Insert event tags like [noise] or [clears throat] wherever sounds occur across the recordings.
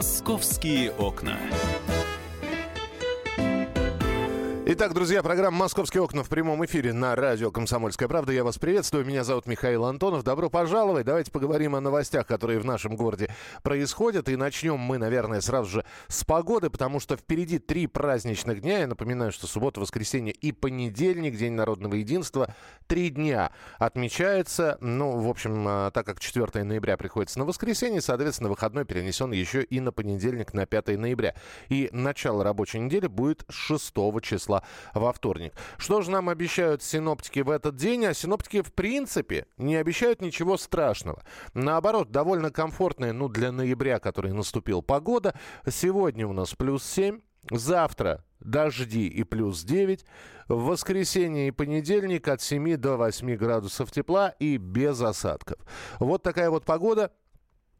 Московские окна. Итак, друзья, программа «Московские окна» в прямом эфире на радио «Комсомольская правда». Я вас приветствую. Меня зовут Михаил Антонов. Добро пожаловать. Давайте поговорим о новостях, которые в нашем городе происходят. И начнем мы, наверное, сразу же с погоды, потому что впереди три праздничных дня. Я напоминаю, что суббота, воскресенье и понедельник, День народного единства. Три дня отмечается. Ну, в общем, а, так как 4 ноября приходится на воскресенье, соответственно, выходной перенесен еще и на понедельник, на 5 ноября. И начало рабочей недели будет 6 числа во вторник. Что же нам обещают синоптики в этот день? А синоптики, в принципе, не обещают ничего страшного. Наоборот, довольно комфортная, ну, для ноября, который наступил, погода. Сегодня у нас плюс 7, Завтра дожди и плюс 9. В воскресенье и понедельник от 7 до 8 градусов тепла и без осадков. Вот такая вот погода.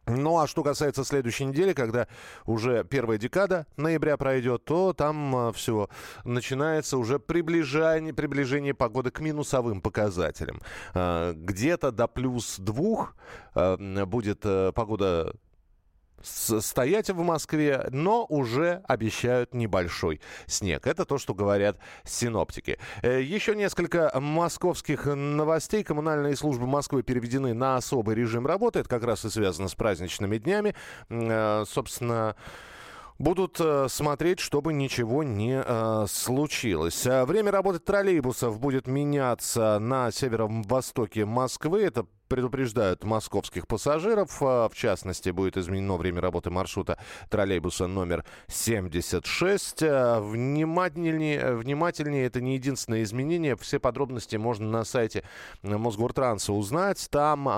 Ну а что касается следующей недели, когда уже первая декада ноября пройдет, то там а, все начинается уже приближение, приближение погоды к минусовым показателям. А, где-то до плюс двух а, будет э, погода стоять в Москве, но уже обещают небольшой снег. Это то, что говорят синоптики. Э, еще несколько московских новостей. Коммунальные службы Москвы переведены на особый режим работы. Это как раз и связано с праздничными днями. Э, собственно, будут э, смотреть, чтобы ничего не э, случилось. Время работы троллейбусов будет меняться на северо-востоке Москвы. Это предупреждают московских пассажиров. А, в частности, будет изменено время работы маршрута троллейбуса номер 76. А, внимательнее, внимательнее, это не единственное изменение. Все подробности можно на сайте Мосгортранса узнать. Там э,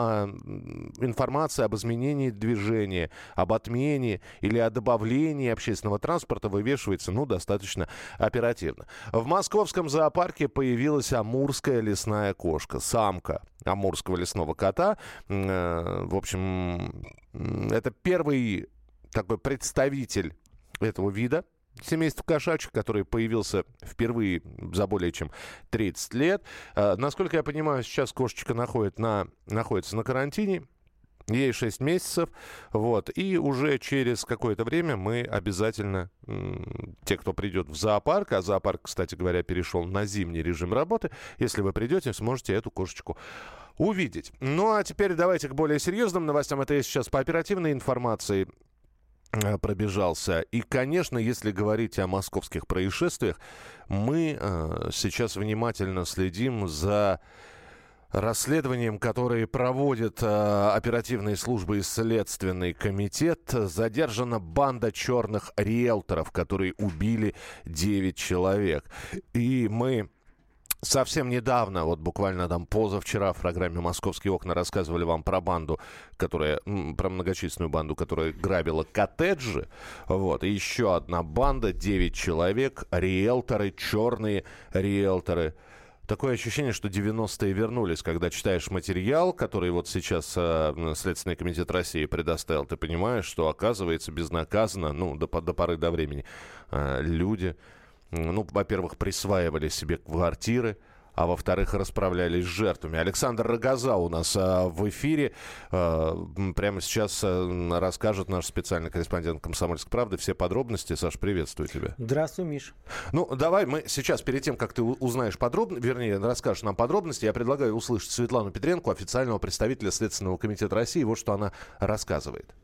информация об изменении движения, об отмене или о добавлении общественного транспорта вывешивается ну, достаточно оперативно. В московском зоопарке появилась амурская лесная кошка, самка амурского лесного кота. Э, в общем, это первый такой представитель этого вида, семейство кошачьих, который появился впервые за более чем 30 лет. Э, насколько я понимаю, сейчас кошечка находит на, находится на карантине. Ей 6 месяцев, вот, и уже через какое-то время мы обязательно, те, кто придет в зоопарк, а зоопарк, кстати говоря, перешел на зимний режим работы, если вы придете, сможете эту кошечку увидеть. Ну, а теперь давайте к более серьезным новостям. Это я сейчас по оперативной информации э, пробежался. И, конечно, если говорить о московских происшествиях, мы э, сейчас внимательно следим за расследованием, которое проводит э, оперативные службы и следственный комитет, задержана банда черных риэлторов, которые убили 9 человек. И мы Совсем недавно, вот буквально там позавчера в программе «Московские окна» рассказывали вам про банду, которая, про многочисленную банду, которая грабила коттеджи. Вот, и еще одна банда, 9 человек, риэлторы, черные риэлторы. Такое ощущение, что 90-е вернулись, когда читаешь материал, который вот сейчас э, Следственный комитет России предоставил, ты понимаешь, что оказывается безнаказанно, ну, до, до поры до времени, э, люди ну, во-первых, присваивали себе квартиры, а во-вторых, расправлялись с жертвами. Александр Рогоза у нас а, в эфире. А, прямо сейчас а, расскажет наш специальный корреспондент «Комсомольской правды» все подробности. Саш, приветствую тебя. Здравствуй, Миш. Ну, давай мы сейчас, перед тем, как ты узнаешь подробно, вернее, расскажешь нам подробности, я предлагаю услышать Светлану Петренко, официального представителя Следственного комитета России. Вот что она рассказывает.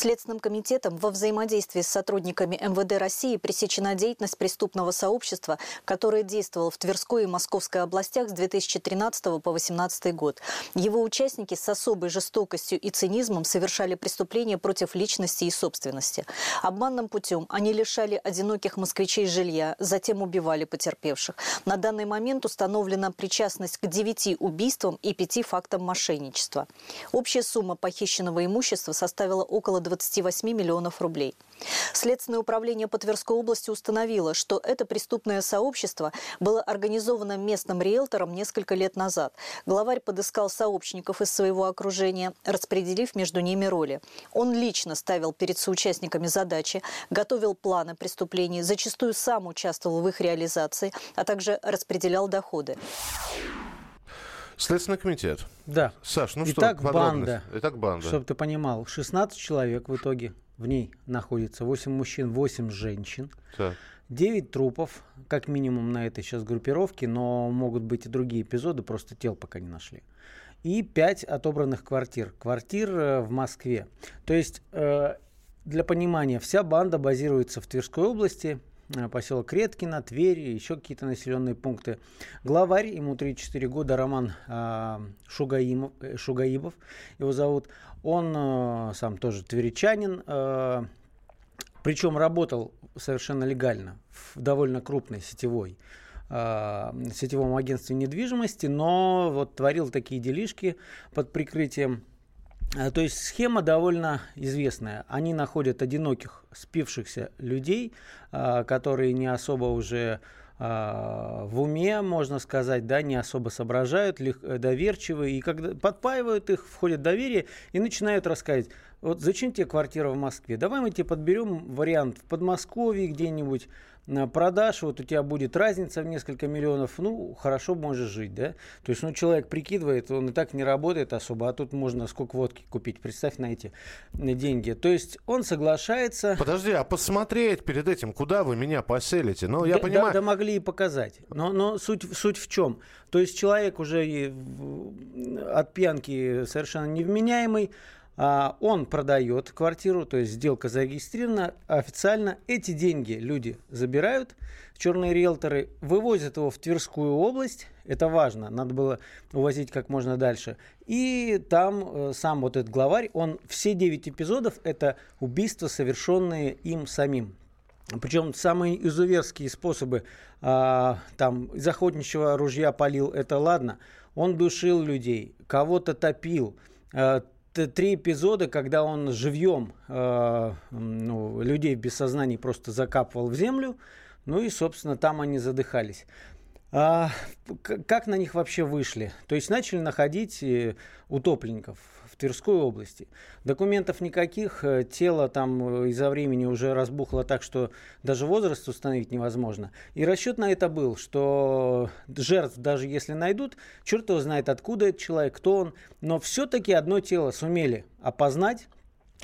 Следственным комитетом во взаимодействии с сотрудниками МВД России пресечена деятельность преступного сообщества, которое действовало в Тверской и Московской областях с 2013 по 2018 год. Его участники с особой жестокостью и цинизмом совершали преступления против личности и собственности. Обманным путем они лишали одиноких москвичей жилья, затем убивали потерпевших. На данный момент установлена причастность к девяти убийствам и пяти фактам мошенничества. Общая сумма похищенного имущества составила около 28 миллионов рублей. Следственное управление по Тверской области установило, что это преступное сообщество было организовано местным риэлтором несколько лет назад. Главарь подыскал сообщников из своего окружения, распределив между ними роли. Он лично ставил перед соучастниками задачи, готовил планы преступлений, зачастую сам участвовал в их реализации, а также распределял доходы. Следственный комитет. Да. Саш, ну Итак, что, банда. Итак, банда. Чтобы ты понимал, 16 человек в итоге в ней находится. 8 мужчин, 8 женщин. Так. 9 трупов, как минимум на этой сейчас группировке, но могут быть и другие эпизоды, просто тел пока не нашли. И 5 отобранных квартир. Квартир э, в Москве. То есть, э, для понимания, вся банда базируется в Тверской области, поселок Редкино, Тверь, еще какие-то населенные пункты. Главарь, ему 34 года, Роман э, Шугаимов, э, Шугаибов его зовут. Он э, сам тоже тверичанин, э, причем работал совершенно легально в довольно крупной сетевой э, сетевом агентстве недвижимости, но вот творил такие делишки под прикрытием. Э, То есть схема довольно известная. Они находят одиноких спившихся людей, э, которые не особо уже э, в уме, можно сказать, да, не особо соображают, доверчивые, и когда подпаивают их, входят в доверие и начинают рассказывать, вот зачем тебе квартира в Москве? Давай мы тебе подберем вариант в Подмосковье где-нибудь, продаж, вот у тебя будет разница в несколько миллионов, ну, хорошо можешь жить, да? То есть, ну, человек прикидывает, он и так не работает особо, а тут можно сколько водки купить, представь на эти деньги. То есть, он соглашается... Подожди, а посмотреть перед этим, куда вы меня поселите? Ну, я да, понимаю... Да, да могли и показать. Но, но суть, суть в чем? То есть человек уже от пьянки совершенно невменяемый, он продает квартиру, то есть сделка зарегистрирована официально. Эти деньги люди забирают, черные риэлторы вывозят его в Тверскую область. Это важно, надо было увозить как можно дальше. И там э, сам вот этот главарь, он все 9 эпизодов это убийства, совершенные им самим. Причем самые изуверские способы, а, там, из охотничьего ружья полил, это ладно. Он душил людей, кого-то топил. А, т- Три эпизода, когда он живьем м, ну, людей в бессознании просто закапывал в землю, ну и, собственно, там они задыхались. А, как на них вообще вышли? То есть начали находить э, утопленников Тверской области. Документов никаких, э, тело там э, из-за времени уже разбухло так, что даже возраст установить невозможно. И расчет на это был, что жертв даже если найдут, черт его знает откуда этот человек, кто он, но все-таки одно тело сумели опознать,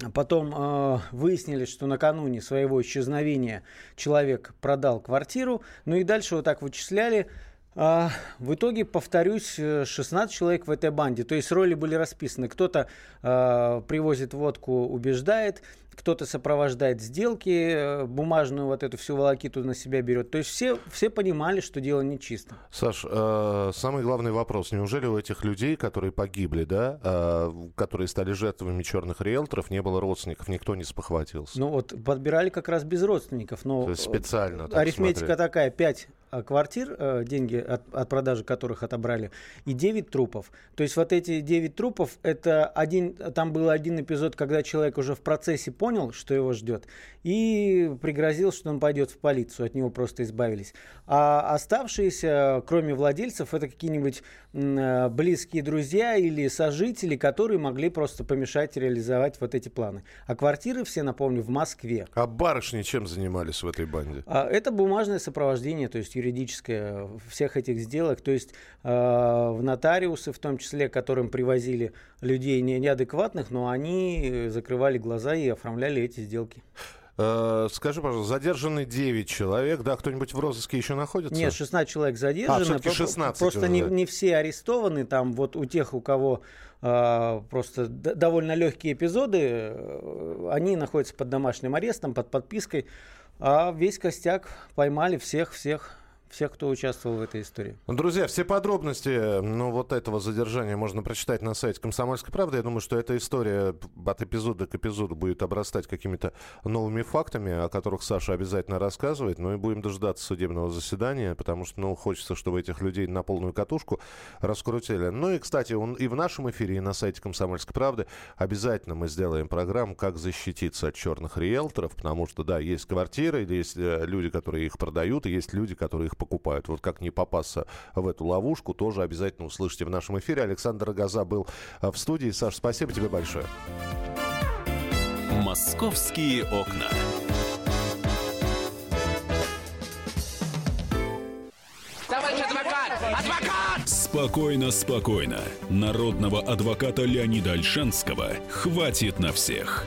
а Потом э, выяснили, что накануне своего исчезновения человек продал квартиру. Ну и дальше вот так вычисляли. А, в итоге, повторюсь, э, 16 человек в этой банде. То есть роли были расписаны. Кто-то э, привозит водку, убеждает, кто-то сопровождает сделки, э, бумажную вот эту всю волокиту на себя берет. То есть все, все понимали, что дело нечисто. Саш, э, самый главный вопрос. Неужели у этих людей, которые погибли, да, э, которые стали жертвами черных риэлторов, не было родственников, никто не спохватился? Ну вот подбирали как раз без родственников. Но То есть специально так арифметика смотрели. такая: 5 квартир, э, деньги от, от продажи которых отобрали, и 9 трупов. То есть вот эти 9 трупов, это один, там был один эпизод, когда человек уже в процессе понял, что его ждет, и пригрозил, что он пойдет в полицию, от него просто избавились. А оставшиеся, кроме владельцев, это какие-нибудь э, близкие друзья или сожители, которые могли просто помешать реализовать вот эти планы. А квартиры все, напомню, в Москве. А барышни чем занимались в этой банде? А Это бумажное сопровождение, то есть юридическое всех этих сделок, то есть э, в нотариусы, в том числе, которым привозили людей не- неадекватных, но они закрывали глаза и оформляли эти сделки. Э, скажи, пожалуйста, задержаны 9 человек, да, кто-нибудь в розыске еще находится? Нет, 16 человек задержаны. А, всё-таки Про- 16 Просто не, уже. не все арестованы. Там вот у тех, у кого э, просто довольно легкие эпизоды, э, они находятся под домашним арестом, под подпиской. А весь костяк поймали всех, всех, кто участвовал в этой истории. Друзья, все подробности ну, вот этого задержания можно прочитать на сайте «Комсомольской правды». Я думаю, что эта история от эпизода к эпизоду будет обрастать какими-то новыми фактами, о которых Саша обязательно рассказывает. Ну и будем дождаться судебного заседания, потому что ну, хочется, чтобы этих людей на полную катушку раскрутили. Ну и, кстати, он и в нашем эфире, и на сайте «Комсомольской правды» обязательно мы сделаем программу «Как защититься от черных риэлторов», потому что, да, есть квартиры, есть э, люди, которые их продают, и есть люди, которые их покупают. Вот как не попасться в эту ловушку, тоже обязательно услышите в нашем эфире. Александр Газа был э, в студии. Саш, спасибо тебе большое. «Московские окна». Товарищ адвокат! Адвокат! Спокойно, спокойно. Народного адвоката Леонида Альшанского хватит на всех.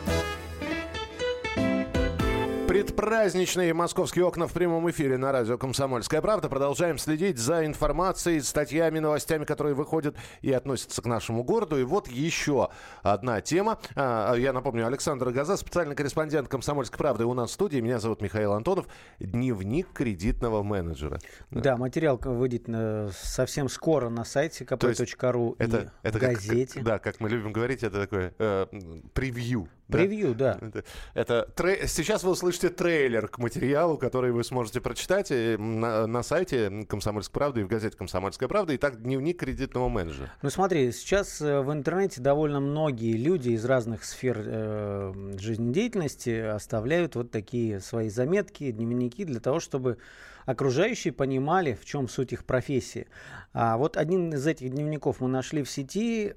Предпраздничные московские окна в прямом эфире на радио «Комсомольская правда». Продолжаем следить за информацией, статьями, новостями, которые выходят и относятся к нашему городу. И вот еще одна тема. А, я напомню, Александр Газа, специальный корреспондент «Комсомольской правды» у нас в студии. Меня зовут Михаил Антонов. Дневник кредитного менеджера. Да, материал выйдет совсем скоро на сайте kp.ru и это, это в газете. Как, да, как мы любим говорить, это такое э, превью Превью, да. да. Это, это трей... Сейчас вы услышите трейлер к материалу, который вы сможете прочитать э, на, на сайте «Комсомольской правды» и в газете «Комсомольская правда». Итак, дневник кредитного менеджера. Ну смотри, сейчас э, в интернете довольно многие люди из разных сфер э, жизнедеятельности оставляют вот такие свои заметки, дневники для того, чтобы окружающие понимали, в чем суть их профессии. А вот один из этих дневников мы нашли в сети.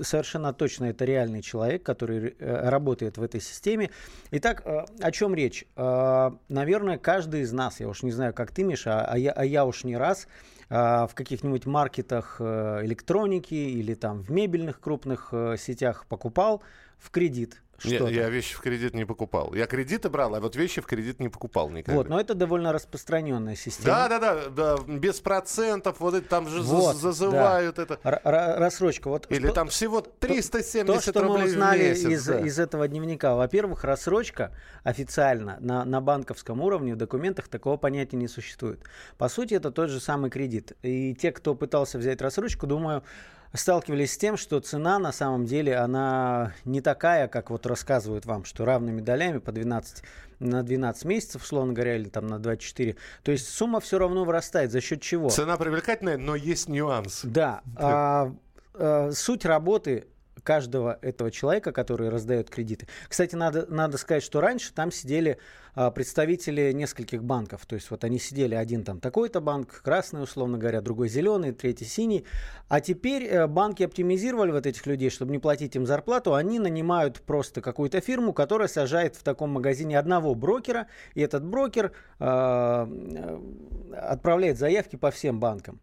Совершенно точно это реальный человек, который э, работает в этой системе. Итак, э, о чем речь? Э, наверное, каждый из нас, я уж не знаю, как ты, Миша, а я, а я уж не раз в каких-нибудь маркетах электроники или там в мебельных крупных сетях покупал в кредит нет, я вещи в кредит не покупал. Я кредиты брал, а вот вещи в кредит не покупал никогда. Вот, но это довольно распространенная система. Да, да, да, да без процентов, вот это там же вот, зазывают да. это. Р- рассрочка. Вот Или там всего 370 то, что рублей мы узнали в месяц, из, да. из этого дневника. Во-первых, рассрочка официально на, на банковском уровне в документах такого понятия не существует. По сути, это тот же самый кредит. И те, кто пытался взять рассрочку, думаю, сталкивались с тем, что цена на самом деле, она не такая, как вот рассказывают вам, что равными долями по 12 на 12 месяцев, условно говоря, или там на 24. То есть сумма все равно вырастает. За счет чего? Цена привлекательная, но есть нюанс. Да. А, а, суть работы каждого этого человека, который раздает кредиты. Кстати, надо, надо сказать, что раньше там сидели а, представители нескольких банков. То есть вот они сидели, один там такой-то банк, красный, условно говоря, другой зеленый, третий синий. А теперь э, банки оптимизировали вот этих людей, чтобы не платить им зарплату. Они нанимают просто какую-то фирму, которая сажает в таком магазине одного брокера, и этот брокер э, отправляет заявки по всем банкам.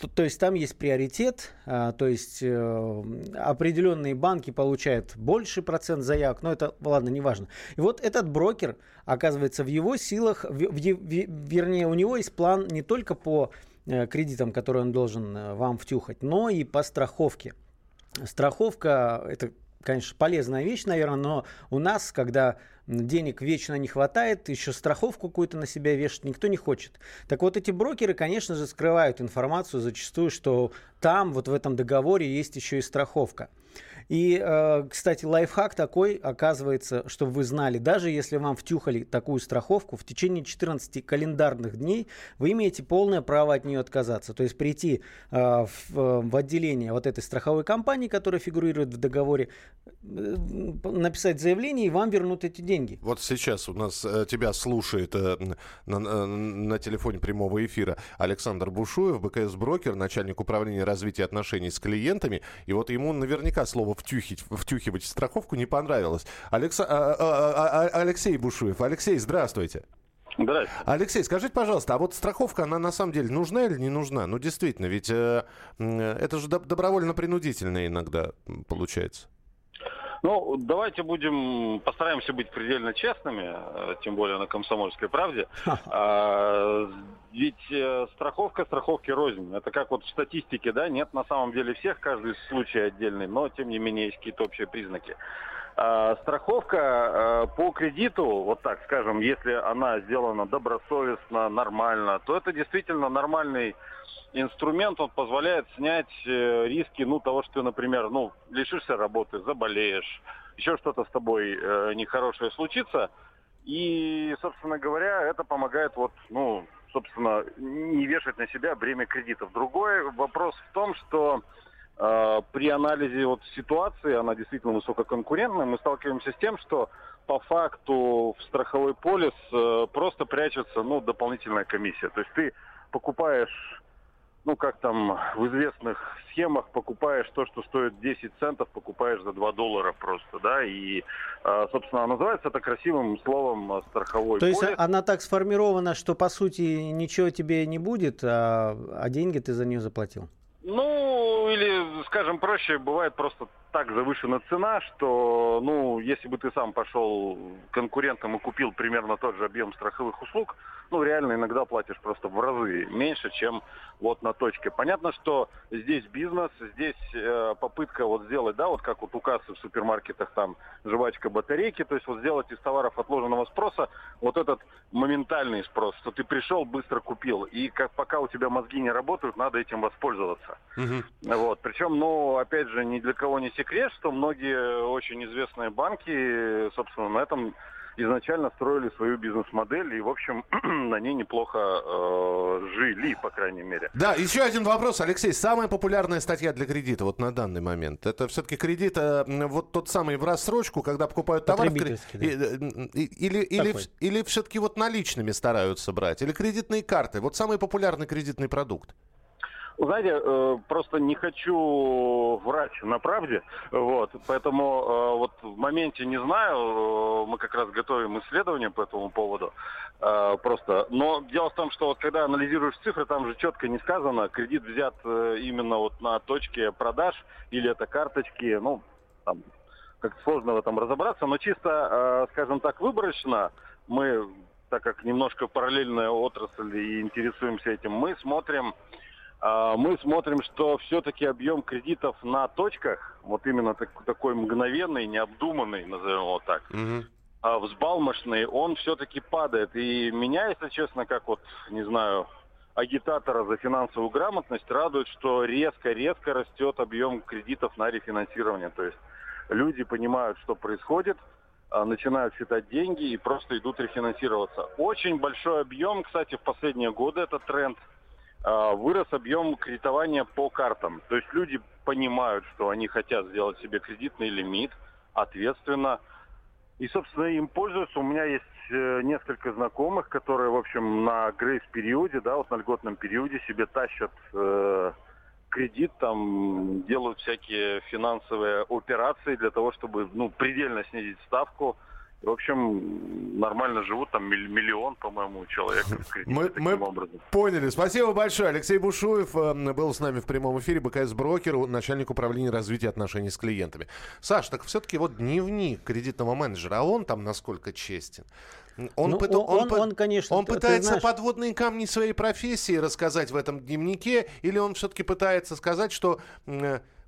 То, то есть там есть приоритет, а, то есть э, определенные банки получают больше процент заявок, но это, ладно, не важно. И вот этот брокер, оказывается, в его силах, в, в, в, вернее, у него есть план не только по э, кредитам, которые он должен э, вам втюхать, но и по страховке. Страховка – это конечно, полезная вещь, наверное, но у нас, когда денег вечно не хватает, еще страховку какую-то на себя вешать никто не хочет. Так вот, эти брокеры, конечно же, скрывают информацию зачастую, что там, вот в этом договоре есть еще и страховка. И, э, кстати, лайфхак такой, оказывается, чтобы вы знали, даже если вам втюхали такую страховку, в течение 14 календарных дней вы имеете полное право от нее отказаться. То есть прийти э, в, в отделение вот этой страховой компании, которая фигурирует в договоре, э, написать заявление, и вам вернут эти деньги. Вот сейчас у нас тебя слушает на, на, на телефоне прямого эфира Александр Бушуев, БКС-брокер, начальник управления развития отношений с клиентами. И вот ему наверняка слово втюхить, втюхивать страховку не понравилось. Алекса, а, а, а, Алексей Бушуев. Алексей, здравствуйте. Здравствуйте. Алексей, скажите, пожалуйста, а вот страховка, она на самом деле нужна или не нужна? Ну, действительно, ведь э, это же добровольно-принудительно иногда получается. Ну, давайте будем, постараемся быть предельно честными, э, тем более на комсомольской правде. Ведь э, страховка страховки рознь. Это как вот в статистике, да, нет на самом деле всех, каждый случай отдельный, но тем не менее есть какие-то общие признаки. А, страховка а, по кредиту, вот так скажем, если она сделана добросовестно, нормально, то это действительно нормальный инструмент, он позволяет снять э, риски, ну, того, что ты, например, ну, лишишься работы, заболеешь, еще что-то с тобой э, нехорошее случится. И, собственно говоря, это помогает вот, ну, собственно, не вешать на себя бремя кредитов. Другой вопрос в том, что э, при анализе вот ситуации, она действительно высококонкурентная, мы сталкиваемся с тем, что по факту в страховой полис э, просто прячется, ну, дополнительная комиссия. То есть ты покупаешь ну, как там в известных схемах покупаешь то, что стоит 10 центов, покупаешь за 2 доллара просто, да, и, а, собственно, называется это красивым словом а, страховой То полис. есть она так сформирована, что, по сути, ничего тебе не будет, а, а деньги ты за нее заплатил? Ну, или, скажем проще, бывает просто так завышена цена, что, ну, если бы ты сам пошел конкурентам и купил примерно тот же объем страховых услуг, ну, реально иногда платишь просто в разы меньше, чем вот на точке. Понятно, что здесь бизнес, здесь э, попытка вот сделать, да, вот как вот у кассы в супермаркетах там жвачка батарейки, то есть вот сделать из товаров отложенного спроса вот этот моментальный спрос, что ты пришел, быстро купил, и как пока у тебя мозги не работают, надо этим воспользоваться. Угу. Вот, причем, ну, опять же, ни для кого не секрет, что многие очень известные банки, собственно, на этом изначально строили свою бизнес-модель и, в общем, [clears throat] на ней неплохо э, жили, по крайней мере. Да, еще один вопрос, Алексей. Самая популярная статья для кредита вот на данный момент, это все-таки кредит, э, вот тот самый в рассрочку, когда покупают товар, кредит, да. или, или, или все-таки вот наличными стараются брать, или кредитные карты. Вот самый популярный кредитный продукт. Знаете, э, просто не хочу врать на правде, вот, поэтому э, вот в моменте не знаю, э, мы как раз готовим исследование по этому поводу, просто, но дело в том, что вот когда анализируешь цифры, там же четко не сказано, кредит взят именно вот на точке продаж или это карточки, ну, там, как сложно в этом разобраться, но чисто, скажем так, выборочно мы, так как немножко параллельная отрасль и интересуемся этим, мы смотрим мы смотрим, что все-таки объем кредитов на точках, вот именно так, такой мгновенный, необдуманный, назовем его так, угу. взбалмошный, он все-таки падает. И меня, если честно, как вот, не знаю, агитатора за финансовую грамотность, радует, что резко-резко растет объем кредитов на рефинансирование. То есть люди понимают, что происходит, а, начинают считать деньги и просто идут рефинансироваться. Очень большой объем, кстати, в последние годы этот тренд – а, вырос объем кредитования по картам. То есть люди понимают, что они хотят сделать себе кредитный лимит ответственно. И, собственно, им пользуются. У меня есть э, несколько знакомых, которые, в общем, на грейс-периоде, да, вот на льготном периоде себе тащат э, кредит, там делают всякие финансовые операции для того, чтобы, ну, предельно снизить ставку – в общем, нормально живут, там миллион, по-моему, человек. Мы, мы поняли. Спасибо большое. Алексей Бушуев э, был с нами в прямом эфире, БКС Брокер, начальник управления развития отношений с клиентами. Саш, так все-таки вот дневник кредитного менеджера, а он там насколько честен? Он, ну, пыт... он, он, он, конечно, он пытается знаешь... подводные камни своей профессии рассказать в этом дневнике, или он все-таки пытается сказать, что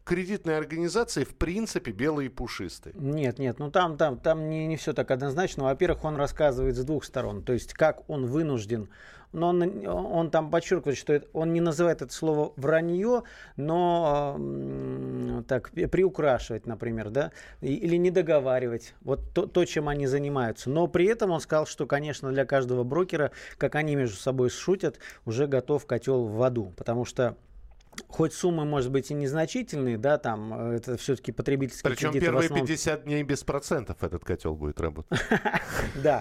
кредитные организации в принципе белые и пушистые. Нет, нет, ну там, там, там не, не все так однозначно. Во-первых, он рассказывает с двух сторон. То есть, как он вынужден но он, он там подчеркивает, что это, он не называет это слово вранье, но э, так приукрашивать, например, да, или не договаривать. Вот то, то, чем они занимаются. Но при этом он сказал, что, конечно, для каждого брокера, как они между собой шутят, уже готов котел в аду, потому что хоть суммы, может быть, и незначительные, да, там, э, это все-таки потребительские Причем кредиты. первые основном... 50 дней без процентов этот котел будет работать. [laughs] Да.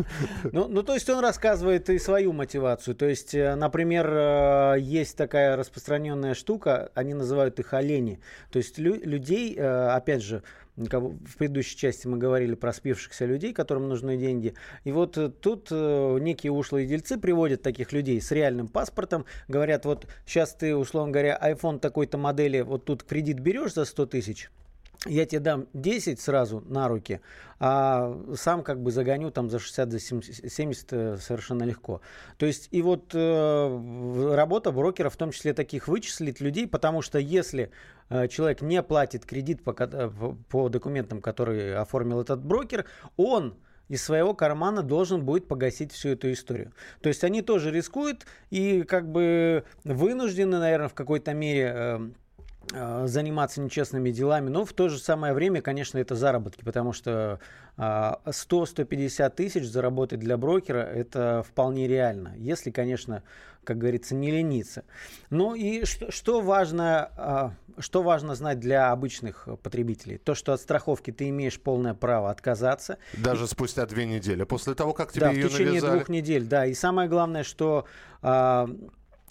Ну, ну, то есть он рассказывает и свою мотивацию. То есть, э, например, э, есть такая распространенная штука, они называют их олени. То есть людей, опять же, в предыдущей части мы говорили про спившихся людей, которым нужны деньги. И вот э, тут э, некие ушлые дельцы приводят таких людей с реальным паспортом, говорят, вот сейчас ты, условно говоря, iPhone такой-то модели, вот тут кредит берешь за 100 тысяч, я тебе дам 10 сразу на руки, а сам как бы загоню там за 60, за 70 э, совершенно легко. То есть и вот э, работа брокера в том числе таких вычислить людей, потому что если э, человек не платит кредит по, э, по документам, которые оформил этот брокер, он из своего кармана должен будет погасить всю эту историю. То есть они тоже рискуют и как бы вынуждены, наверное, в какой-то мере Э, заниматься нечестными делами, но в то же самое время, конечно, это заработки, потому что 100-150 а, тысяч заработать для брокера это вполне реально, если, конечно, как говорится, не лениться. Ну и что, что, важно, а, что важно знать для обычных потребителей? То, что от страховки ты имеешь полное право отказаться. Даже спустя две недели, после того, как тебе да, ее в течение навязали. двух недель, да. И самое главное, что а,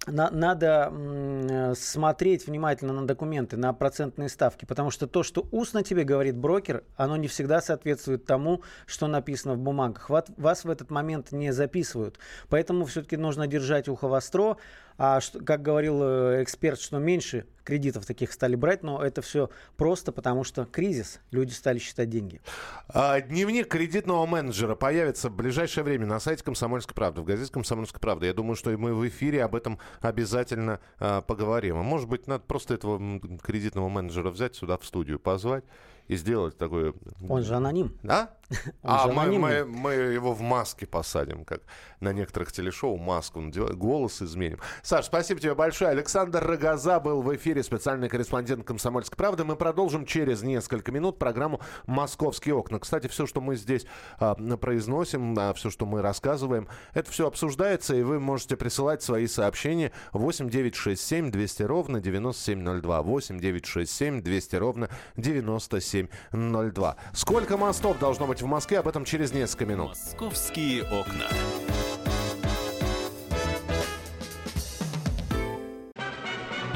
на, надо м, смотреть внимательно на документы, на процентные ставки, потому что то, что устно тебе говорит брокер, оно не всегда соответствует тому, что написано в бумагах. Вас в этот момент не записывают. Поэтому все-таки нужно держать ухо востро, а что, как говорил э, эксперт, что меньше кредитов таких стали брать, но это все просто потому, что кризис, люди стали считать деньги. А, дневник кредитного менеджера появится в ближайшее время на сайте «Комсомольской правды», в газете «Комсомольская правда». Я думаю, что мы в эфире об этом обязательно а, поговорим. А может быть, надо просто этого кредитного менеджера взять сюда в студию, позвать и сделать такое... Он же аноним. Да? А мы, мы, мы его в маске посадим, как на некоторых телешоу маску надеваем, голос изменим. Саш, спасибо тебе большое. Александр Рогоза был в эфире, специальный корреспондент «Комсомольской правды». Мы продолжим через несколько минут программу «Московские окна». Кстати, все, что мы здесь а, произносим, а, все, что мы рассказываем, это все обсуждается, и вы можете присылать свои сообщения 8 9 6 7 200 ровно 9702. 8 9 6 7 200 ровно 9702. Сколько мостов должно быть в Москве. Об этом через несколько минут. Московские окна.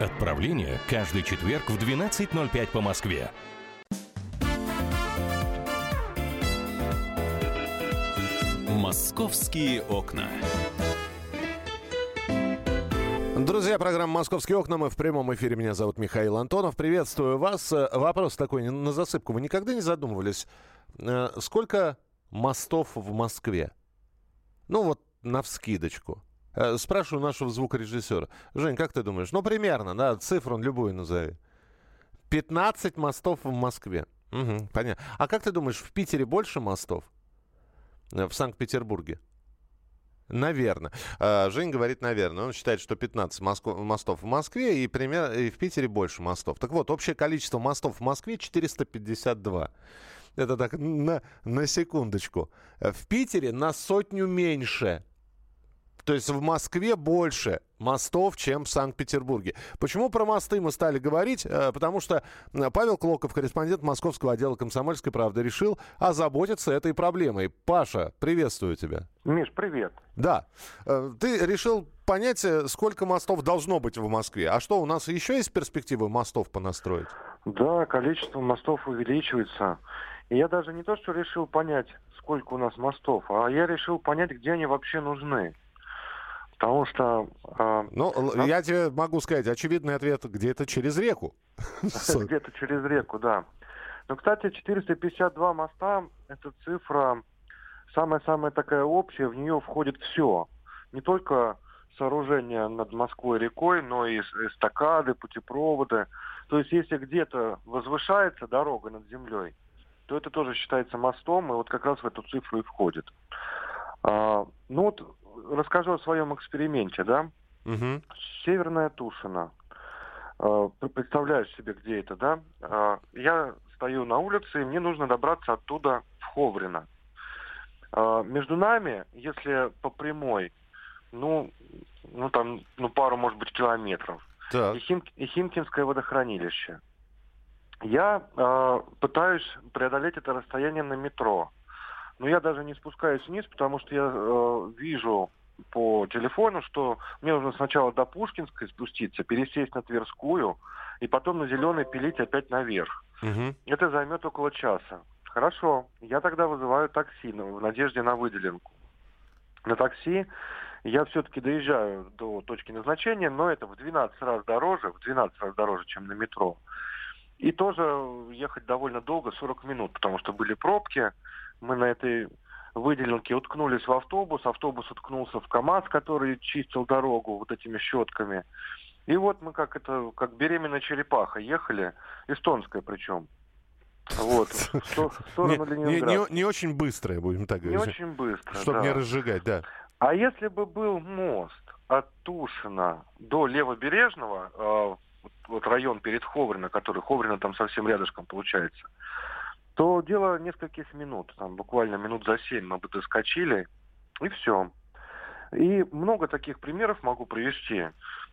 Отправление каждый четверг в 12.05 по Москве. «Московские окна». Друзья, программа «Московские окна». Мы в прямом эфире. Меня зовут Михаил Антонов. Приветствую вас. Э, вопрос такой на засыпку. Вы никогда не задумывались, э, сколько мостов в Москве? Ну вот, на вскидочку. Э, спрашиваю нашего звукорежиссера. Жень, как ты думаешь? Ну, примерно, да, цифру любую назови. 15 мостов в Москве. Угу, понятно. А как ты думаешь, в Питере больше мостов? В Санкт-Петербурге? Наверное. А, Жень говорит, наверное. Он считает, что 15 Москов, мостов в Москве и, пример, и в Питере больше мостов. Так вот, общее количество мостов в Москве 452. Это так на, на секундочку. В Питере на сотню меньше. То есть в Москве больше мостов, чем в Санкт-Петербурге. Почему про мосты мы стали говорить? Э, потому что Павел Клоков, корреспондент московского отдела «Комсомольской правды», решил озаботиться этой проблемой. Паша, приветствую тебя. Миш, привет. Да. Э, ты решил понять, э, сколько мостов должно быть в Москве. А что, у нас еще есть перспективы мостов понастроить? Да, количество мостов увеличивается. И я даже не то, что решил понять, сколько у нас мостов, а я решил понять, где они вообще нужны. Потому что... Э, ну, на... я тебе могу сказать, очевидный ответ, где-то через реку. [laughs] Где-то через реку, да. Но, кстати, 452 моста – это цифра самая-самая такая общая, в нее входит все. Не только сооружения над Москвой рекой, но и эстакады, путепроводы. То есть если где-то возвышается дорога над землей, то это тоже считается мостом, и вот как раз в эту цифру и входит. А, ну вот расскажу о своем эксперименте, да? Угу. Северная Тушина. А, представляешь себе, где это, да? А, я стою на улице, и мне нужно добраться оттуда в Ховрино. А, между нами, если по прямой, ну, ну там, ну пару, может быть, километров. Так. И, Хим, и Химкинское водохранилище. Я э, пытаюсь преодолеть это расстояние на метро. Но я даже не спускаюсь вниз, потому что я э, вижу по телефону, что мне нужно сначала до Пушкинской спуститься, пересесть на Тверскую, и потом на Зеленый пилить опять наверх. Угу. Это займет около часа. Хорошо, я тогда вызываю такси в надежде на выделенку. На такси я все-таки доезжаю до точки назначения, но это в 12 раз дороже, в 12 раз дороже, чем на метро. И тоже ехать довольно долго, 40 минут, потому что были пробки. Мы на этой выделенке уткнулись в автобус, автобус уткнулся в КАМАЗ, который чистил дорогу вот этими щетками. И вот мы как это, как беременная черепаха ехали, эстонская причем. Вот, в сторону не, Ленинграда. Не, не, не очень быстрое, будем так говорить. Не очень быстро, Чтобы да. не разжигать, да. А если бы был мост, от Тушина до Левобережного, э, вот район перед Ховрино, который Ховрино там совсем рядышком получается, то дело нескольких минут, там буквально минут за семь мы бы доскочили, и все. И много таких примеров могу привести.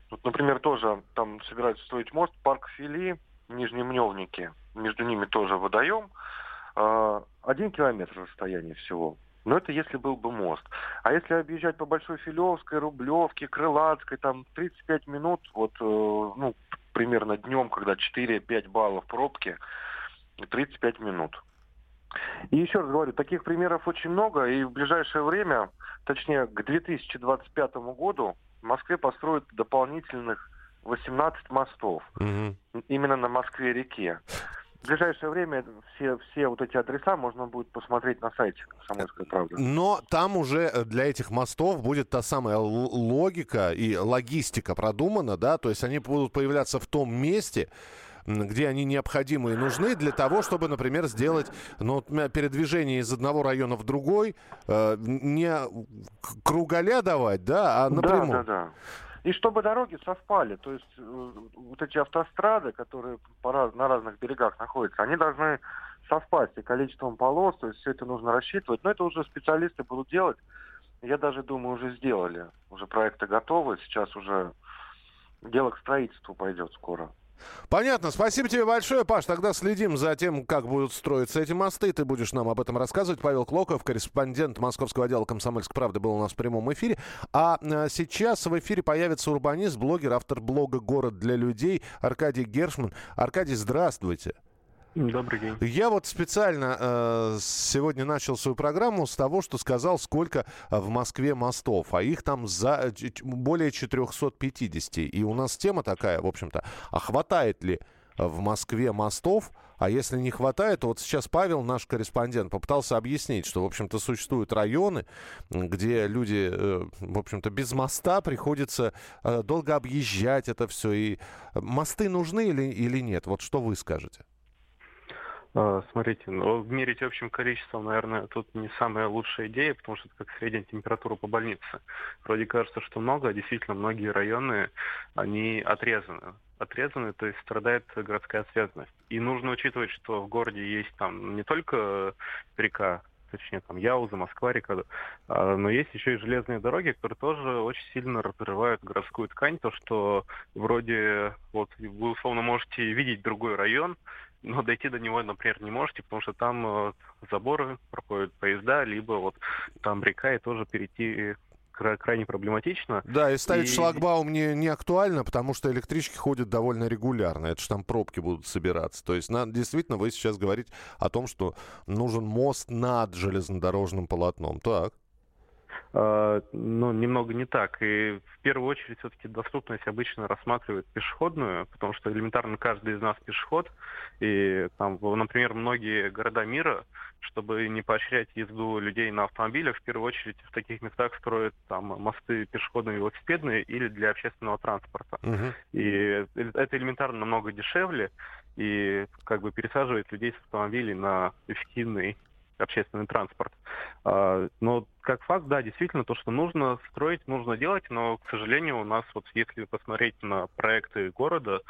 Вот, например, тоже там собираются строить мост, парк Фили, Нижние Мневники, между ними тоже водоем. Э, один километр расстояния всего. Но это если был бы мост. А если объезжать по Большой Филевской, Рублевке, Крылатской, там 35 минут, вот, э, ну, примерно днем, когда 4-5 баллов пробки, 35 минут. И еще раз говорю, таких примеров очень много, и в ближайшее время, точнее к 2025 году, в Москве построят дополнительных 18 мостов. Угу. Именно на Москве-реке. В ближайшее время все, все вот эти адреса можно будет посмотреть на сайте «Комсомольской правды». Но там уже э, для этих мостов будет та самая логика и логистика продумана, да, то есть они будут появляться в том месте, где они необходимы и нужны для того, чтобы, например, сделать ну, передвижение из одного района в другой, э, не кругаля давать, да, а напрямую. Да, да, да. И чтобы дороги совпали, то есть э, вот эти автострады, которые раз, на разных берегах находятся, они должны совпасть и количеством полос, то есть все это нужно рассчитывать. Но это уже специалисты будут делать. Я даже думаю, уже сделали. Уже проекты готовы, сейчас уже дело к строительству пойдет скоро. Понятно. Спасибо тебе большое, Паш. Тогда следим за тем, как будут строиться эти мосты. Ты будешь нам об этом рассказывать. Павел Клоков, корреспондент Московского отдела «Комсомольской правды», был у нас в прямом эфире. А э, сейчас в эфире появится урбанист, блогер, автор блога «Город для людей» Аркадий Гершман. Аркадий, здравствуйте. Добрый день. Я вот специально э, сегодня начал свою программу с того, что сказал, сколько э, в Москве мостов, а их там за э, более 450. И у нас тема такая, в общем-то, а хватает ли э, в Москве мостов, а если не хватает, то вот сейчас Павел, наш корреспондент, попытался объяснить, что, в общем-то, существуют районы, где люди, в общем-то, без моста приходится долго объезжать это все. И мосты нужны или, или нет? Вот что вы скажете? А, смотрите, ну, мерить общим количеством, наверное, тут не самая лучшая идея, потому что это как средняя температура по больнице. Вроде кажется, что много, а действительно многие районы, они отрезаны. Отрезаны, то есть страдает городская связанность. И нужно учитывать, что в городе есть там не только река, точнее там Яуза, Москва, река, а, но есть еще и железные дороги, которые тоже очень сильно разрывают городскую ткань, то что вроде вот вы условно можете видеть другой район, но дойти до него, например, не можете, потому что там э, заборы, проходят поезда, либо вот там река, и тоже перейти крайне проблематично. Да, и ставить и... шлагбаум не, не актуально, потому что электрички ходят довольно регулярно. Это же там пробки будут собираться. То есть на, действительно вы сейчас говорите о том, что нужен мост над железнодорожным полотном. Так. А, ну, немного не так. И в первую очередь все-таки доступность обычно рассматривают пешеходную, потому что элементарно каждый из нас пешеход. И там, например, многие города мира, чтобы не поощрять езду людей на автомобилях, в первую очередь в таких местах строят там мосты пешеходные, велосипедные или для общественного транспорта. Uh-huh. И это элементарно намного дешевле и как бы пересаживает людей с автомобилей на эффективный общественный транспорт. А, но как факт, да, действительно, то, что нужно строить, нужно делать, но, к сожалению, у нас вот если посмотреть на проекты города,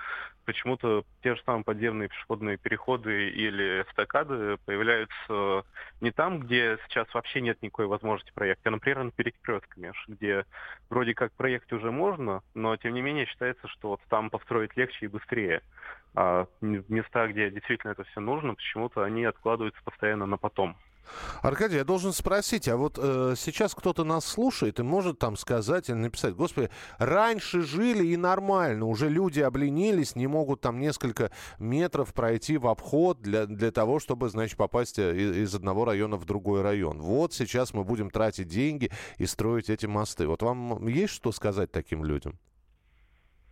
почему-то те же самые подземные пешеходные переходы или эстакады появляются не там, где сейчас вообще нет никакой возможности проекта, а, например, на перекрестками, где вроде как проект уже можно, но тем не менее считается, что вот там построить легче и быстрее. А места, где действительно это все нужно, почему-то они откладываются постоянно на потом. Аркадий, я должен спросить, а вот э, сейчас кто-то нас слушает и может там сказать или написать, господи, раньше жили и нормально, уже люди обленились, не могут там несколько метров пройти в обход для, для того, чтобы, значит, попасть э, из, из одного района в другой район. Вот сейчас мы будем тратить деньги и строить эти мосты. Вот вам есть что сказать таким людям?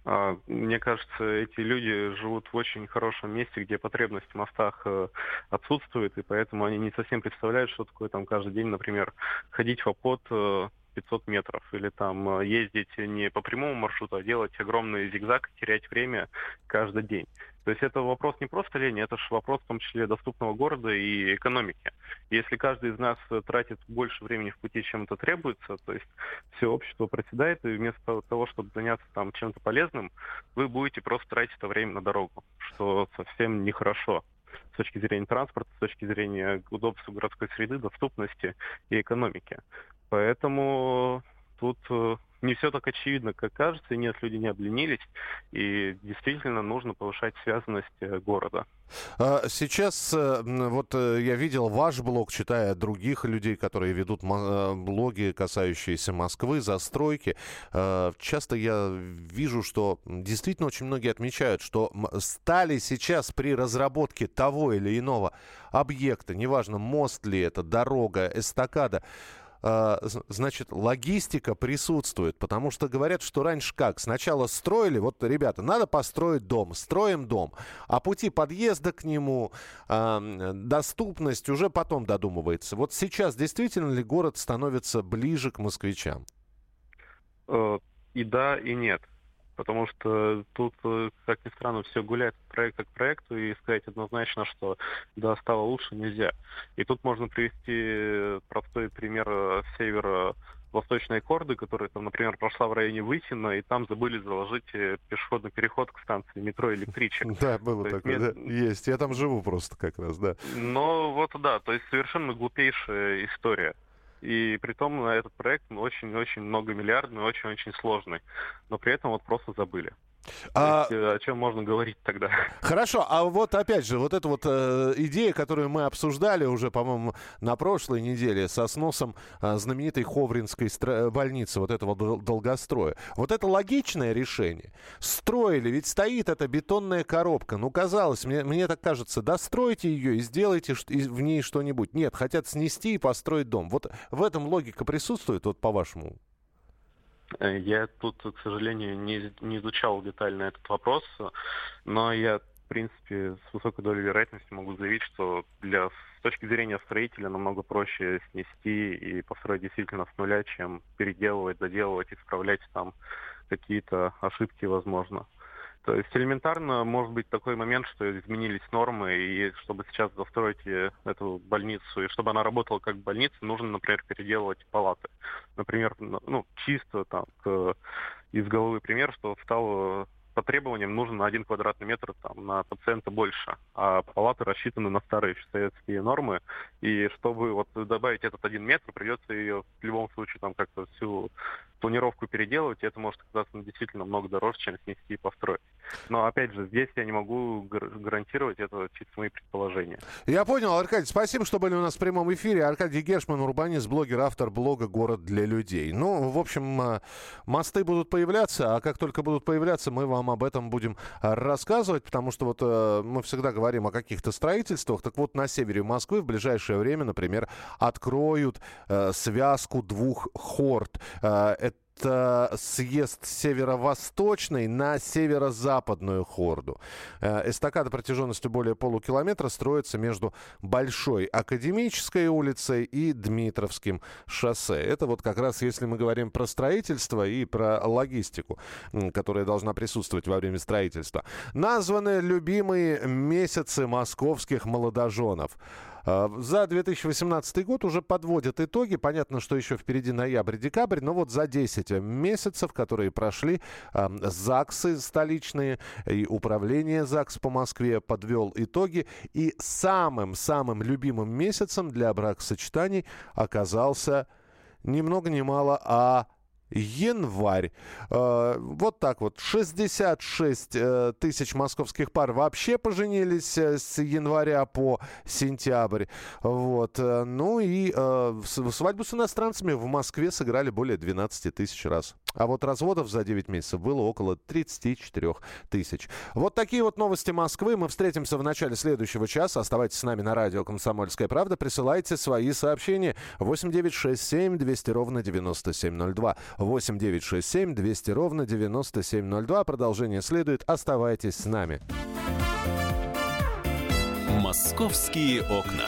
А, мне кажется, эти люди живут в очень хорошем месте, где потребность в мостах э, отсутствует, и поэтому они не совсем представляют, что такое там каждый день, например, ходить в обход 500 э, метров, или там э, ездить не по прямому маршруту, а делать огромный зигзаг, терять время каждый день. То есть это вопрос не просто лени, это же вопрос в том числе доступного города и экономики. Если каждый из нас тратит больше времени в пути, чем это требуется, то есть все общество проседает, и вместо того, чтобы заняться там чем-то полезным, вы будете просто тратить это время на дорогу, что совсем нехорошо с точки зрения транспорта, с точки зрения удобства городской среды, доступности и экономики. Поэтому тут э, не все так очевидно, как кажется, и нет, люди не обленились, и действительно нужно повышать связанность э, города. А сейчас э, вот я видел ваш блог, читая других людей, которые ведут блоги, касающиеся Москвы, застройки. Часто я вижу, что действительно очень многие отмечают, что стали сейчас при разработке того или иного объекта, неважно, мост ли это, дорога, эстакада, значит, логистика присутствует, потому что говорят, что раньше как? Сначала строили, вот, ребята, надо построить дом, строим дом, а пути подъезда к нему, доступность уже потом додумывается. Вот сейчас действительно ли город становится ближе к москвичам? Э, и да, и нет потому что тут, э, как ни странно, все гуляет от проекта к проекту, и сказать однозначно, что да, стало лучше, нельзя. И тут можно привести простой пример э, севера восточной корды, которая там, например, прошла в районе Высина, и там забыли заложить э, пешеходный переход к станции метро электричек. [laughs] Да, было то такое, есть, да. Есть. Я там живу просто как раз, да. Ну, вот да, то есть совершенно глупейшая история. И при том этот проект очень-очень многомиллиардный, очень-очень сложный. Но при этом вот просто забыли. А... Есть, э, о чем можно говорить тогда? [laughs] Хорошо, а вот опять же, вот эта вот э, идея, которую мы обсуждали уже, по-моему, на прошлой неделе со сносом э, знаменитой Ховринской стро- больницы, вот этого дол- долгостроя. Вот это логичное решение. Строили, ведь стоит эта бетонная коробка. Ну, казалось, мне, мне так кажется, достройте ее и сделайте в ней что-нибудь. Нет, хотят снести и построить дом. Вот в этом логика присутствует, вот по-вашему? Э, я тут, к сожалению, не, не изучал детально этот вопрос, но я, в принципе, с высокой долей вероятности могу заявить, что для, с точки зрения строителя намного проще снести и построить действительно с нуля, чем переделывать, доделывать, исправлять там какие-то ошибки, возможно. То есть элементарно может быть такой момент, что изменились нормы, и чтобы сейчас застроить эту больницу, и чтобы она работала как больница, нужно, например, переделывать палаты. Например, ну, чисто там к, из головы пример, что стало по требованиям нужно на один квадратный метр там, на пациента больше, а палаты рассчитаны на старые советские нормы, и чтобы вот добавить этот один метр, придется ее в любом случае там как-то всю планировку переделывать, и это может оказаться действительно много дороже, чем снести и построить. Но, опять же, здесь я не могу гарантировать, это чисто мои предположения. Я понял, Аркадий, спасибо, что были у нас в прямом эфире. Аркадий Гершман, урбанист, блогер, автор блога «Город для людей». Ну, в общем, э, мосты будут появляться, а как только будут появляться, мы вам об этом будем э, рассказывать, потому что вот э, мы всегда говорим о каких-то строительствах. Так вот, на севере Москвы в ближайшее время, например, откроют связку двух хорд это съезд северо-восточный на северо-западную хорду. Э, эстакада протяженностью более полукилометра строится между Большой Академической улицей и Дмитровским шоссе. Это вот как раз если мы говорим про строительство и про логистику, которая должна присутствовать во время строительства. Названы любимые месяцы московских молодоженов. А, за 2018 год уже подводят итоги. Понятно, что еще впереди ноябрь-декабрь, но вот за 10 месяцев, которые прошли, ЗАГСы столичные и управление ЗАГС по Москве подвел итоги. И самым-самым любимым месяцем для бракосочетаний оказался ни много ни мало, а январь. Э, вот так вот. 66 э, тысяч московских пар вообще поженились э, с января по сентябрь. Вот. Ну и свадьбу с иностранцами в Москве сыграли более 12 тысяч раз. А вот разводов за 9 месяцев было около 34 тысяч. Вот такие вот новости Москвы. Мы встретимся в начале следующего часа. Оставайтесь с нами на радио «Комсомольская правда». Присылайте свои сообщения. 8967 200 ровно 9702. 8 967 200 ровно 9702. Продолжение следует. Оставайтесь с нами. «Московские окна».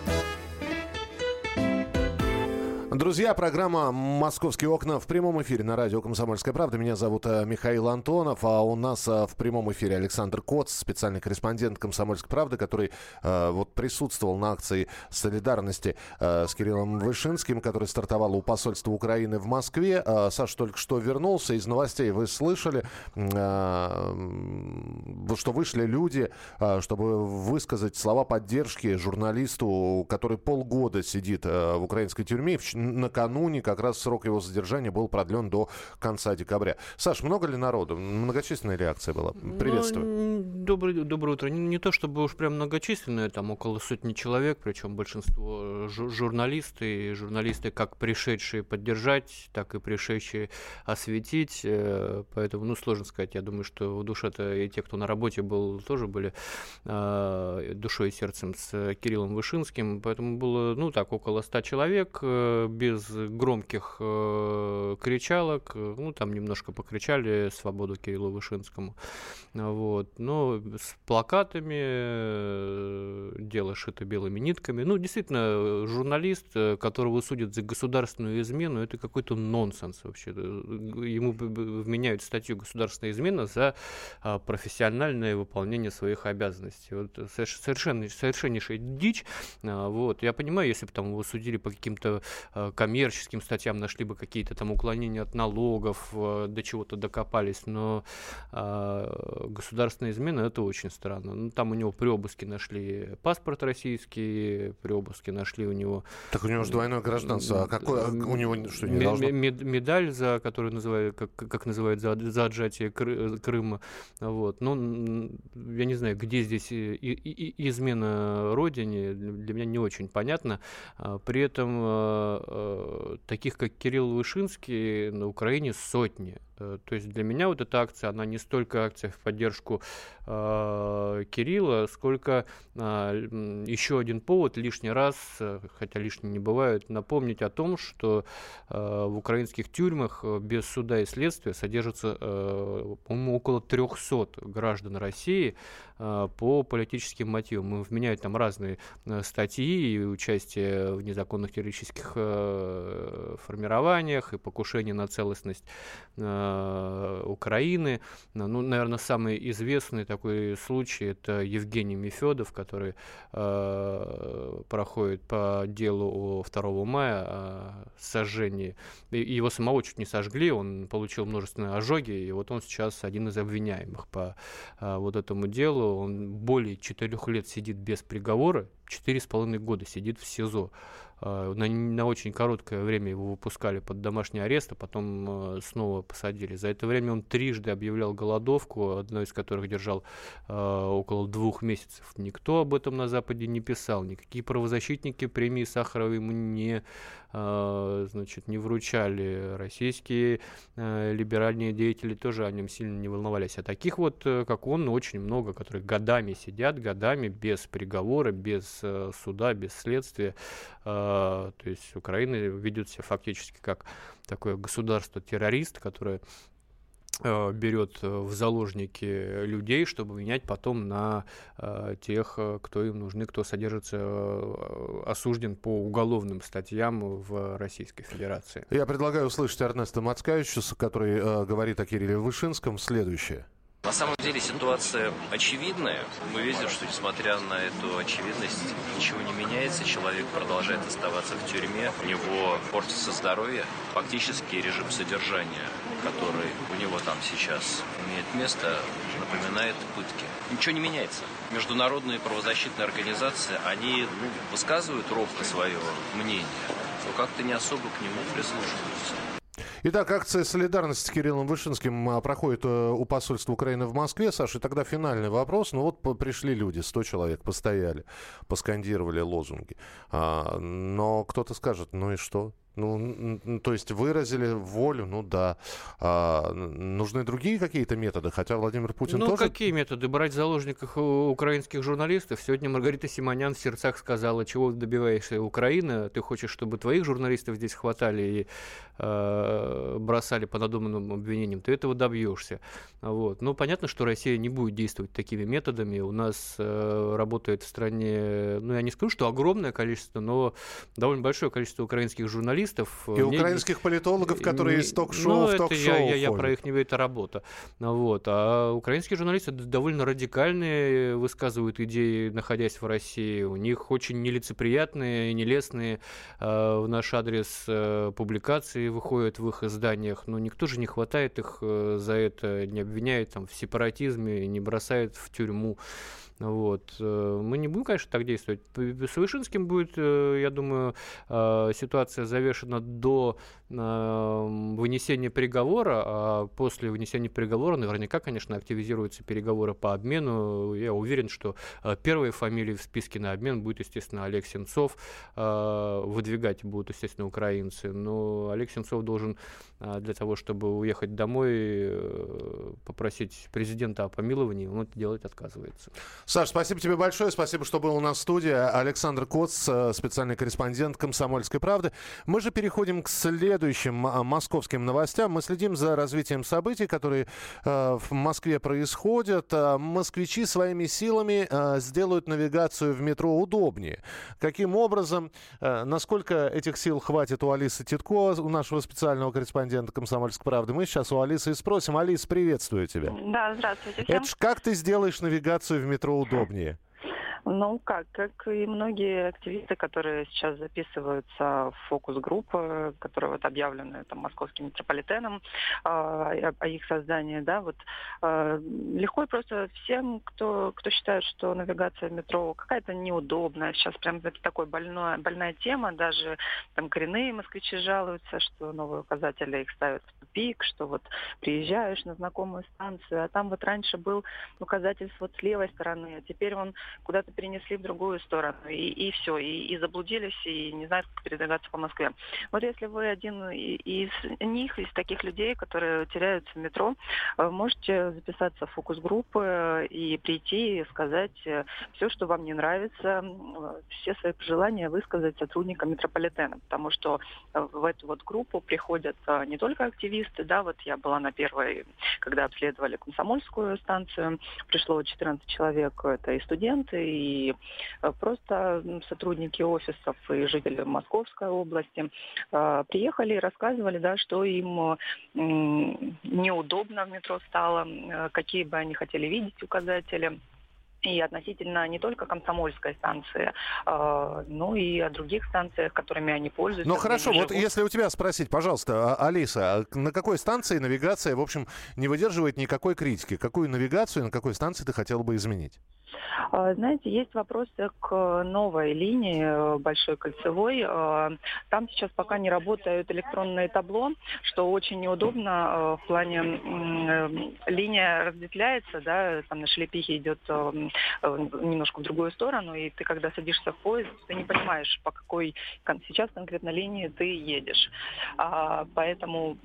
Друзья, программа «Московские окна» в прямом эфире на радио «Комсомольская правда». Меня зовут э, Михаил Антонов, а у нас э, в прямом эфире Александр Коц, специальный корреспондент «Комсомольской правды», который э, вот присутствовал на акции солидарности э, с Кириллом Вышинским, которая стартовала у посольства Украины в Москве. Э, Саша только что вернулся. Из новостей вы слышали, э, что вышли люди, э, чтобы высказать слова поддержки журналисту, который полгода сидит э, в украинской тюрьме. Накануне как раз срок его задержания был продлен до конца декабря. Саш, много ли народу? Многочисленная реакция была? Приветствую. Ну, добрый, доброе утро. Не, не то чтобы уж прям многочисленное, там около сотни человек, причем большинство жу- журналисты, и журналисты как пришедшие поддержать, так и пришедшие осветить. э, Поэтому, ну, сложно сказать. Я думаю, что в душе-то и те, кто на работе был, тоже были э, душой и сердцем с Кириллом Вышинским. Поэтому было, ну, так, около ста человек, э, без громких э, кричалок. Э, Ну, там немножко покричали «Свободу Кириллу Вышинскому». Вот. Но с плакатами, э, дело шито белыми нитками. Ну, действительно, э, журналист, э, которого судят за государственную измену, это какой-то нонсенс вообще. Э, Ему вменяют статью «Государственная измена» за а, профессиональное выполнение своих обязанностей. Вот э, соверш- совершенно, совершеннейшая дичь. А, Вот. Я понимаю, если бы там его судили по каким-то а, коммерческим статьям, нашли бы какие-то там уклонения от налогов, а, до чего-то докопались, но а, государственная измена это очень странно. Ну, там у него при обыске нашли паспорт российский, при обыске нашли у него Так у него же двойное гражданство. А какое а у него что, не должно? ме- мед- медаль, за которую называют, как, как называют, за, за отжатие Кры- Крыма. Вот. Ну, м, я не знаю, где здесь и- и- и- измена родине, для меня не очень понятно. А, При этом а, таких, как Кирилл Вышинский, на Украине сотни. Э, То есть для меня вот эта акция, она не столько акция в поддержку э, Кирилла, сколько м, еще один повод лишний раз, э, хотя лишним не бывает, напомнить о том, что э, в украинских тюрьмах э, без суда и следствия содержится, э, около 300 граждан России э, по политическим мотивам. Им вменяют там разные э, статьи и участие в незаконных террористических э, формированиях, и покушение на целостность э, Украины. Ну, наверное, самый известный такой случай это Евгений Мефедов, который проходит по делу о 2 мая о сожжении. Его самого чуть не сожгли, он получил множественные ожоги, и вот он сейчас один из обвиняемых по вот этому делу. Он более четырех лет сидит без приговора, четыре с половиной года сидит в СИЗО. Э, На, на очень короткое время его выпускали под домашний арест, а потом э, снова посадили. За это время он трижды объявлял голодовку, одной из которых держал э, около двух месяцев. Никто об этом на Западе не писал, никакие правозащитники премии Сахарова ему не, значит, не вручали. Российские либеральные деятели тоже о нем сильно не волновались. А таких вот, э, как он, очень много, которые годами сидят, годами без приговора, без э, суда, без следствия. Э, то есть Украина ведет себя фактически как такое государство-террорист, которое э, берет э, в заложники людей, чтобы менять потом на тех, кто им нужны, кто содержится осужден по уголовным статьям в Российской Федерации. Я предлагаю услышать Эрнеста Мацкевичуса, который говорит о Кирилле Вышинском, следующее. На самом деле ситуация очевидная. Мы видим, что несмотря на эту очевидность, ничего не меняется. Человек продолжает оставаться в тюрьме, у него портится здоровье. Фактически режим содержания, который у него там сейчас имеет место, напоминает пытки. Ничего не меняется. Международные правозащитные организации, они ну, высказывают ровно свое мнение, но как-то не особо к нему прислушиваются. Итак, акция солидарности с Кириллом Вышинским а, проходит э, у посольства Украины в Москве. Саша, и тогда финальный вопрос. Ну вот пришли люди, 100 человек, постояли, поскандировали лозунги. А, но кто-то скажет, ну и что? Ну, то есть выразили волю, ну да. А, нужны другие какие-то методы, хотя Владимир Путин ну, тоже... Ну, какие методы? Брать заложников у украинских журналистов? Сегодня Маргарита Симонян в сердцах сказала, чего добиваешься Украины, ты хочешь, чтобы твоих журналистов здесь хватали и э, бросали по надуманным обвинениям, ты этого добьешься. Вот. Ну, понятно, что Россия не будет действовать такими методами. У нас э, работает в стране, ну, я не скажу, что огромное количество, но довольно большое количество украинских журналистов, журналистов. И мне... украинских политологов, которые не... из ток-шоу ну, в ток-шоу я, я, я про их не это работа. Вот. А украинские журналисты довольно радикальные, высказывают идеи, находясь в России. У них очень нелицеприятные нелестные э, в наш адрес э, публикации выходят в их изданиях. Но никто же не хватает их э, за это, не обвиняет там, в сепаратизме, не бросает в тюрьму. Вот. Э, мы не будем, конечно, так действовать. С Вышинским будет, э, я думаю, э, ситуация завешена до вынесения приговора, а после вынесения приговора наверняка, конечно, активизируются переговоры по обмену. Я уверен, что первой фамилией в списке на обмен будет, естественно, Олег Сенцов. Выдвигать будут, естественно, украинцы. Но Олег Сенцов должен для того, чтобы уехать домой, попросить президента о помиловании, он это делать отказывается. Саш, спасибо тебе большое. Спасибо, что был у нас в студии. Александр Коц, э, специальный корреспондент «Комсомольской правды». Мы же переходим к следующим московским новостям. Мы следим за развитием событий, которые э, в Москве происходят. Э, москвичи своими силами сделают навигацию в метро удобнее. Каким образом? Насколько этих сил хватит у Алисы Титко, у нашего специального корреспондента «Комсомольской правды»? Мы сейчас у Алисы и спросим. Алис, приветствую тебя. Да, здравствуйте всем. Это ж как ты сделаешь навигацию в метро удобнее? Ну как, как и многие активисты, которые сейчас записываются в фокус-группы, которые вот объявлены там московским метрополитеном а, о, о их создании, да, вот э, легко и просто всем, кто, кто считает, что навигация в метро какая-то неудобная, сейчас прям это такой больной, больная тема, даже там коренные москвичи жалуются, что новые указатели их ставят в тупик, что вот приезжаешь на знакомую станцию, а там вот раньше был указатель вот с левой стороны, а теперь он куда-то просто перенесли в другую сторону, и, и все, и, и заблудились, и не знают, как передвигаться по Москве. Вот если вы один из них, из таких людей, которые теряются в метро, э, можете записаться в фокус-группы и прийти и сказать э, все, что вам не нравится, все свои пожелания высказать сотрудникам метрополитена, потому что э, в эту вот группу приходят не только активисты, да, вот я была на первой, когда обследовали комсомольскую станцию, пришло 14 человек, это и студенты, и э, просто сотрудники офисов и жители Московской области э, приехали и рассказывали, да, что им неудобно в метро стало, э, какие бы они хотели видеть указатели и относительно не только Комсомольской станции, э, но и о других станциях, которыми они пользуются. Ну хорошо, вот если у тебя спросить, пожалуйста, а, Алиса, а на какой станции навигация, в общем, не выдерживает никакой критики? Какую навигацию на какой станции ты хотела бы изменить? Знаете, есть вопросы к новой линии э, Большой Кольцевой. Там сейчас пока не работают электронные табло, что очень неудобно в плане э, линия разветвляется, да, там на шлепихе идет немножко в другую сторону, и ты когда садишься в поезд, ты не понимаешь, по какой сейчас конкретно линии ты едешь. А, поэтому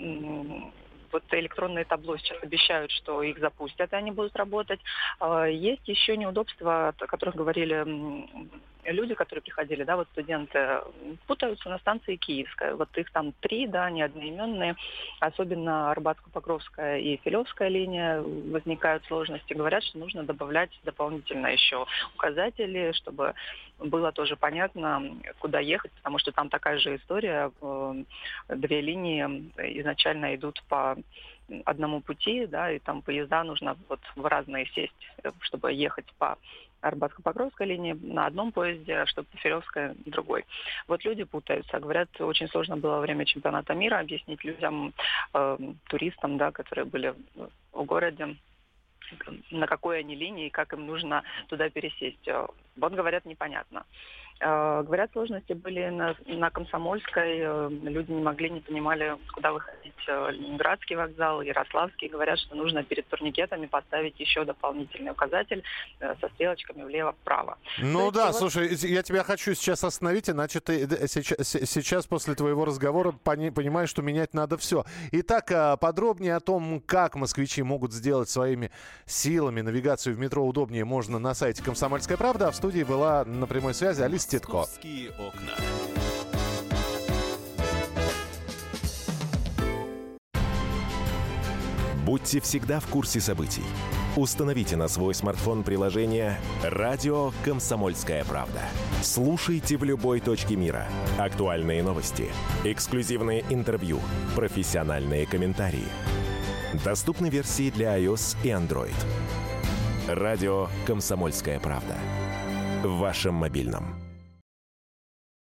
вот электронные табло сейчас обещают, что их запустят, и они будут работать. А, есть еще неудобства, о которых говорили люди, которые приходили, да, вот студенты, путаются на станции Киевская. Вот их там три, да, они одноименные. Особенно Арбатско-Покровская и Филевская линия возникают сложности. Говорят, что нужно добавлять дополнительно еще указатели, чтобы было тоже понятно, куда ехать, потому что там такая же история. Э, две линии изначально идут по одному пути, да, и там поезда нужно вот в разные сесть, э, чтобы ехать по Арбатско-Покровской линии на одном поезде, а чтобы Филевская другой. Вот люди путаются. Говорят, очень сложно было во время чемпионата мира объяснить людям, э, туристам, да, которые были в городе, на какой они линии, как им нужно туда пересесть. Вот, говорят, непонятно. Э, говорят, сложности были на, на Комсомольской. Э, люди не могли, не понимали, куда выходить. Э, Ленинградский вокзал, Ярославский. Говорят, что нужно перед турникетами поставить еще дополнительный указатель со стрелочками влево-вправо. Ну да, вот... слушай, я тебя хочу сейчас остановить, иначе ты сейчас, сейчас после твоего разговора понимаешь, что менять надо все. Итак, подробнее о том, как москвичи могут сделать своими силами навигацию в метро удобнее, можно на сайте «Комсомольская правда». А в студии была на прямой связи Алиса Титко. окна. Будьте всегда в курсе событий. Установите на свой смартфон приложение «Радио Комсомольская правда». Слушайте в любой точке мира. Актуальные новости, эксклюзивные интервью, профессиональные комментарии. Доступны версии для iOS и Android. Радио «Комсомольская правда». В вашем мобильном.